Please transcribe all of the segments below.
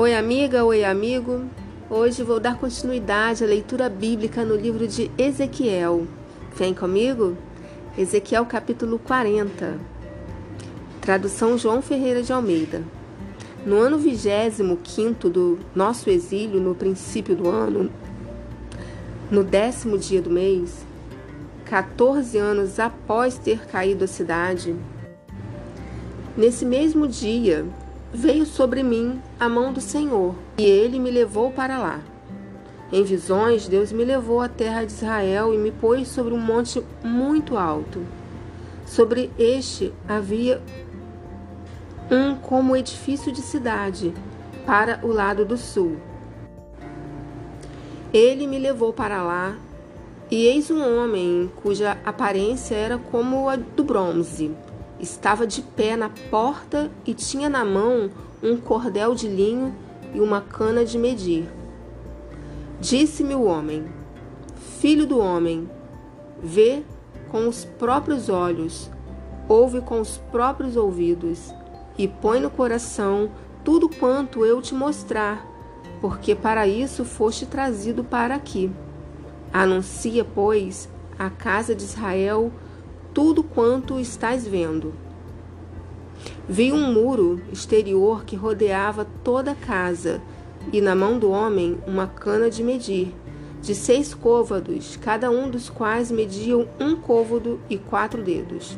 Oi, amiga, oi, amigo. Hoje vou dar continuidade à leitura bíblica no livro de Ezequiel. Vem comigo? Ezequiel capítulo 40. Tradução João Ferreira de Almeida. No ano 25 do nosso exílio, no princípio do ano, no décimo dia do mês, 14 anos após ter caído a cidade, nesse mesmo dia veio sobre mim a mão do Senhor, e ele me levou para lá. Em visões, Deus me levou à terra de Israel e me pôs sobre um monte muito alto. Sobre este havia um como edifício de cidade, para o lado do sul. Ele me levou para lá, e eis um homem cuja aparência era como a do bronze Estava de pé na porta e tinha na mão um cordel de linho e uma cana de medir. Disse-me o homem: Filho do homem, vê com os próprios olhos, ouve com os próprios ouvidos, e põe no coração tudo quanto eu te mostrar, porque para isso foste trazido para aqui. Anuncia, pois, à casa de Israel tudo quanto estás vendo. Vi um muro exterior que rodeava toda a casa, e na mão do homem uma cana de medir, de seis côvados, cada um dos quais mediam um côvado e quatro dedos.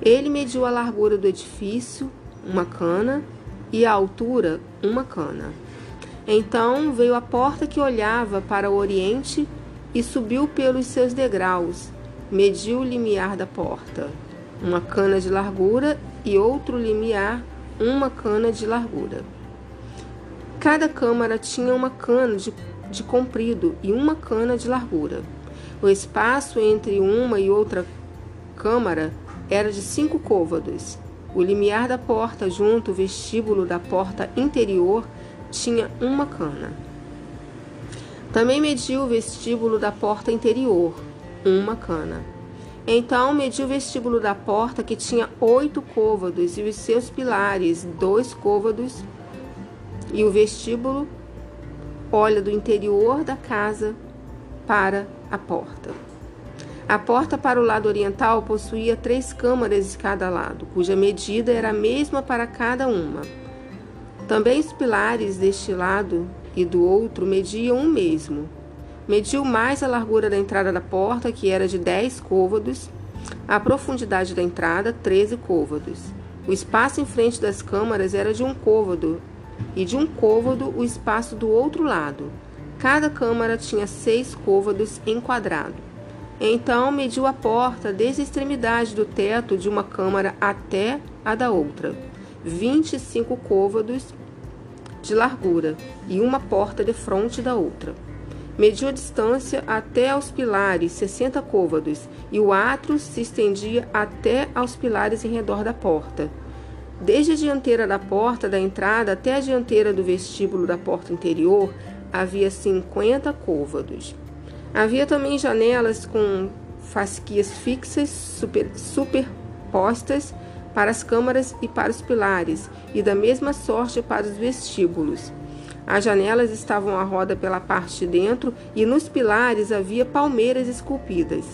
Ele mediu a largura do edifício, uma cana, e a altura, uma cana. Então veio a porta que olhava para o oriente e subiu pelos seus degraus mediu o limiar da porta, uma cana de largura, e outro limiar, uma cana de largura. Cada câmara tinha uma cana de, de comprido e uma cana de largura. O espaço entre uma e outra câmara era de cinco côvados. O limiar da porta junto ao vestíbulo da porta interior tinha uma cana. Também mediu o vestíbulo da porta interior, uma cana. Então mediu o vestíbulo da porta, que tinha oito côvados, e os seus pilares, dois côvados, e o vestíbulo olha do interior da casa para a porta. A porta para o lado oriental possuía três câmaras de cada lado, cuja medida era a mesma para cada uma. Também os pilares deste lado e do outro mediam o mesmo, Mediu mais a largura da entrada da porta, que era de 10 côvados, a profundidade da entrada, 13 côvados. O espaço em frente das câmaras era de um côvado, e de um côvado o espaço do outro lado. Cada câmara tinha seis côvados em quadrado. Então mediu a porta desde a extremidade do teto de uma câmara até a da outra, 25 côvados de largura, e uma porta de frente da outra. Mediu a distância até aos pilares, 60 côvados, e o átrio se estendia até aos pilares em redor da porta. Desde a dianteira da porta da entrada até a dianteira do vestíbulo da porta interior, havia 50 côvados. Havia também janelas com fasquias fixas super, superpostas para as câmaras e para os pilares, e da mesma sorte para os vestíbulos. As janelas estavam à roda pela parte de dentro e nos pilares havia palmeiras esculpidas.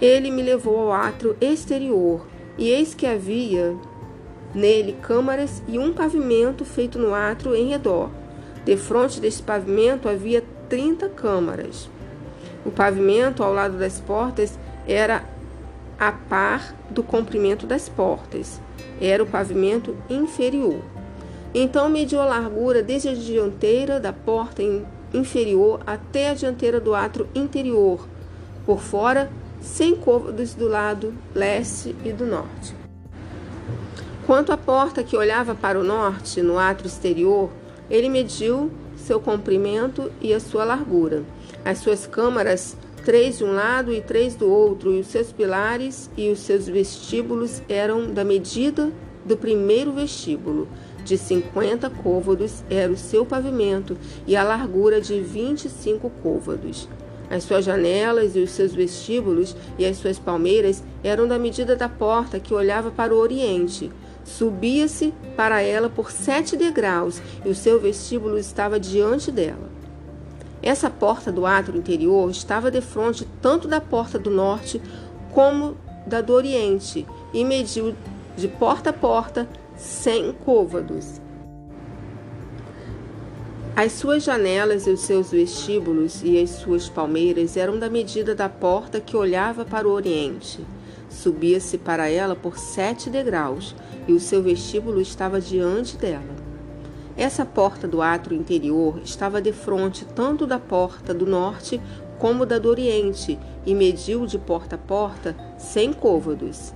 Ele me levou ao átrio exterior, e eis que havia nele câmaras e um pavimento feito no átrio em redor. De frente deste pavimento havia trinta câmaras. O pavimento ao lado das portas era a par do comprimento das portas. Era o pavimento inferior. Então mediu a largura desde a dianteira da porta inferior até a dianteira do átrio interior, por fora, sem côvados do lado leste e do norte. Quanto à porta que olhava para o norte, no átrio exterior, ele mediu seu comprimento e a sua largura. As suas câmaras, três de um lado e três do outro, e os seus pilares e os seus vestíbulos eram da medida do primeiro vestíbulo de 50 côvados era o seu pavimento e a largura de 25 côvados. As suas janelas e os seus vestíbulos e as suas palmeiras eram da medida da porta que olhava para o oriente. Subia-se para ela por sete degraus e o seu vestíbulo estava diante dela. Essa porta do átrio interior estava defronte tanto da porta do norte como da do oriente e mediu de porta a porta cem côvados. As suas janelas e os seus vestíbulos e as suas palmeiras eram da medida da porta que olhava para o oriente. Subia-se para ela por sete degraus, e o seu vestíbulo estava diante dela. Essa porta do átrio interior estava defronte tanto da porta do norte como da do oriente, e mediu de porta a porta cem côvados.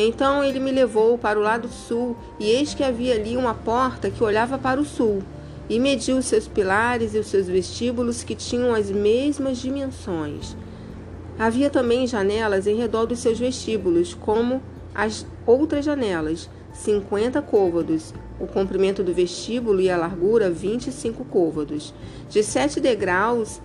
Então ele me levou para o lado sul, e eis que havia ali uma porta que olhava para o sul e mediu os seus pilares e os seus vestíbulos que tinham as mesmas dimensões. Havia também janelas em redor dos seus vestíbulos, como as outras janelas, cinquenta côvados, o comprimento do vestíbulo e a largura vinte e cinco côvados. De sete degraus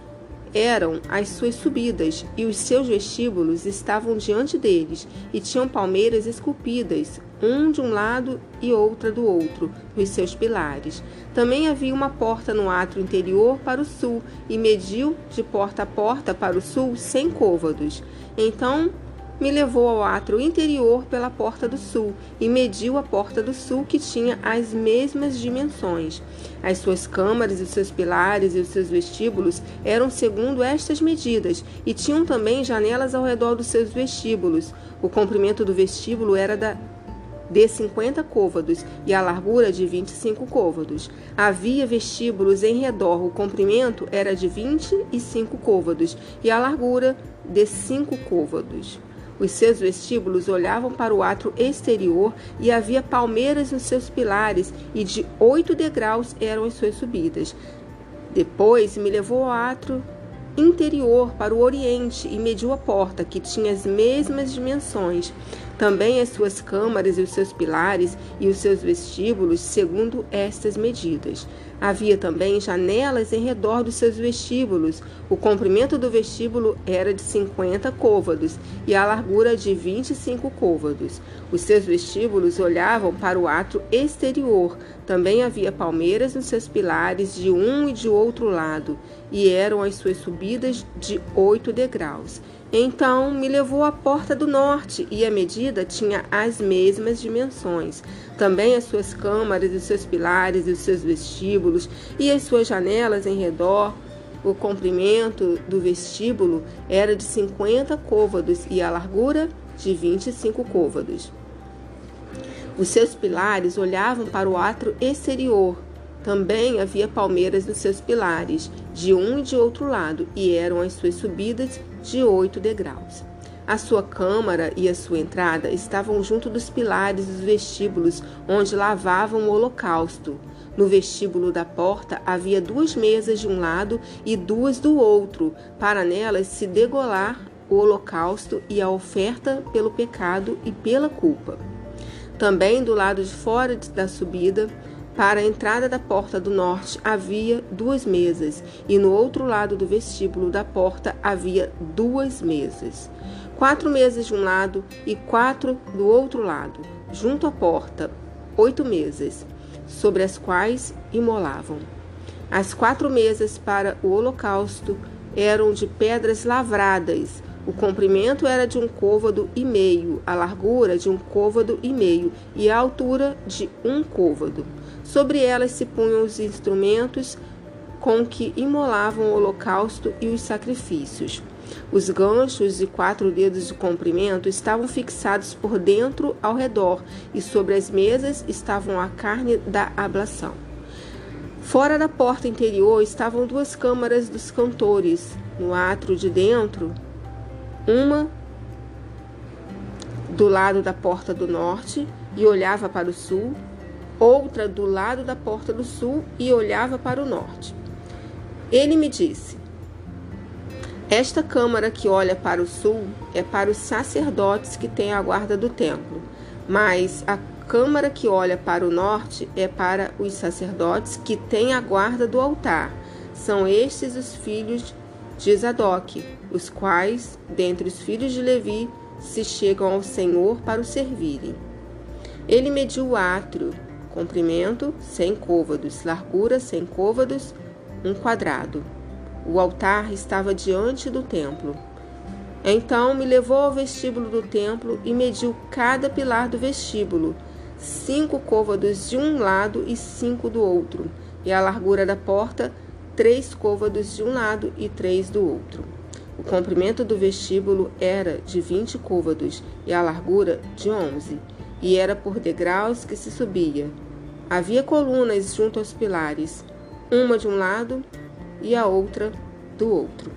eram as suas subidas, e os seus vestíbulos estavam diante deles, e tinham palmeiras esculpidas, um de um lado e outra do outro, nos seus pilares. Também havia uma porta no átrio interior para o sul, e mediu de porta a porta para o sul cem côvados. Então me levou ao átrio interior pela porta do sul e mediu a porta do sul que tinha as mesmas dimensões. As suas câmaras os seus pilares e os seus vestíbulos eram segundo estas medidas e tinham também janelas ao redor dos seus vestíbulos. O comprimento do vestíbulo era da de 50 côvados e a largura de 25 côvados. Havia vestíbulos em redor, o comprimento era de 25 côvados e a largura de 5 côvados. Os seus vestíbulos olhavam para o átrio exterior e havia palmeiras nos seus pilares, e de oito degraus eram as suas subidas. Depois me levou ao átrio interior para o oriente e mediu a porta, que tinha as mesmas dimensões. Também as suas câmaras e os seus pilares e os seus vestíbulos, segundo estas medidas. Havia também janelas em redor dos seus vestíbulos. O comprimento do vestíbulo era de 50 côvados e a largura de 25 côvados. Os seus vestíbulos olhavam para o átrio exterior. Também havia palmeiras nos seus pilares de um e de outro lado, e eram as suas subidas de oito degraus. Então me levou à porta do norte, e a medida tinha as mesmas dimensões. Também as suas câmaras, os seus pilares, os seus vestíbulos, e as suas janelas em redor. O comprimento do vestíbulo era de 50 côvados e a largura de 25 côvados. Os seus pilares olhavam para o átrio exterior. Também havia palmeiras nos seus pilares, de um e de outro lado, e eram as suas subidas de oito degraus. A sua câmara e a sua entrada estavam junto dos pilares dos vestíbulos onde lavavam o holocausto. No vestíbulo da porta havia duas mesas de um lado e duas do outro, para nelas se degolar o holocausto e a oferta pelo pecado e pela culpa. Também do lado de fora da subida para a entrada da porta do norte havia duas mesas, e no outro lado do vestíbulo da porta havia duas mesas. Quatro mesas de um lado e quatro do outro lado, junto à porta, oito mesas, sobre as quais imolavam. As quatro mesas para o holocausto eram de pedras lavradas. O comprimento era de um côvado e meio, a largura de um côvado e meio e a altura de um côvado. Sobre elas se punham os instrumentos com que imolavam o holocausto e os sacrifícios. Os ganchos de quatro dedos de comprimento estavam fixados por dentro ao redor, e sobre as mesas estavam a carne da ablação. Fora da porta interior estavam duas câmaras dos cantores. No átrio de dentro, uma do lado da porta do norte e olhava para o sul, outra do lado da porta do sul e olhava para o norte. Ele me disse: Esta câmara que olha para o sul é para os sacerdotes que têm a guarda do templo, mas a câmara que olha para o norte é para os sacerdotes que têm a guarda do altar. São estes os filhos de Zadok, os quais, dentre os filhos de Levi, se chegam ao Senhor para o servirem. Ele mediu o átrio, comprimento cem côvados, largura cem côvados, um quadrado. O altar estava diante do templo. Então me levou ao vestíbulo do templo e mediu cada pilar do vestíbulo, cinco côvados de um lado e cinco do outro, e a largura da porta, três côvados de um lado e três do outro. O comprimento do vestíbulo era de vinte côvados e a largura de onze, e era por degraus que se subia. Havia colunas junto aos pilares, uma de um lado e a outra do outro.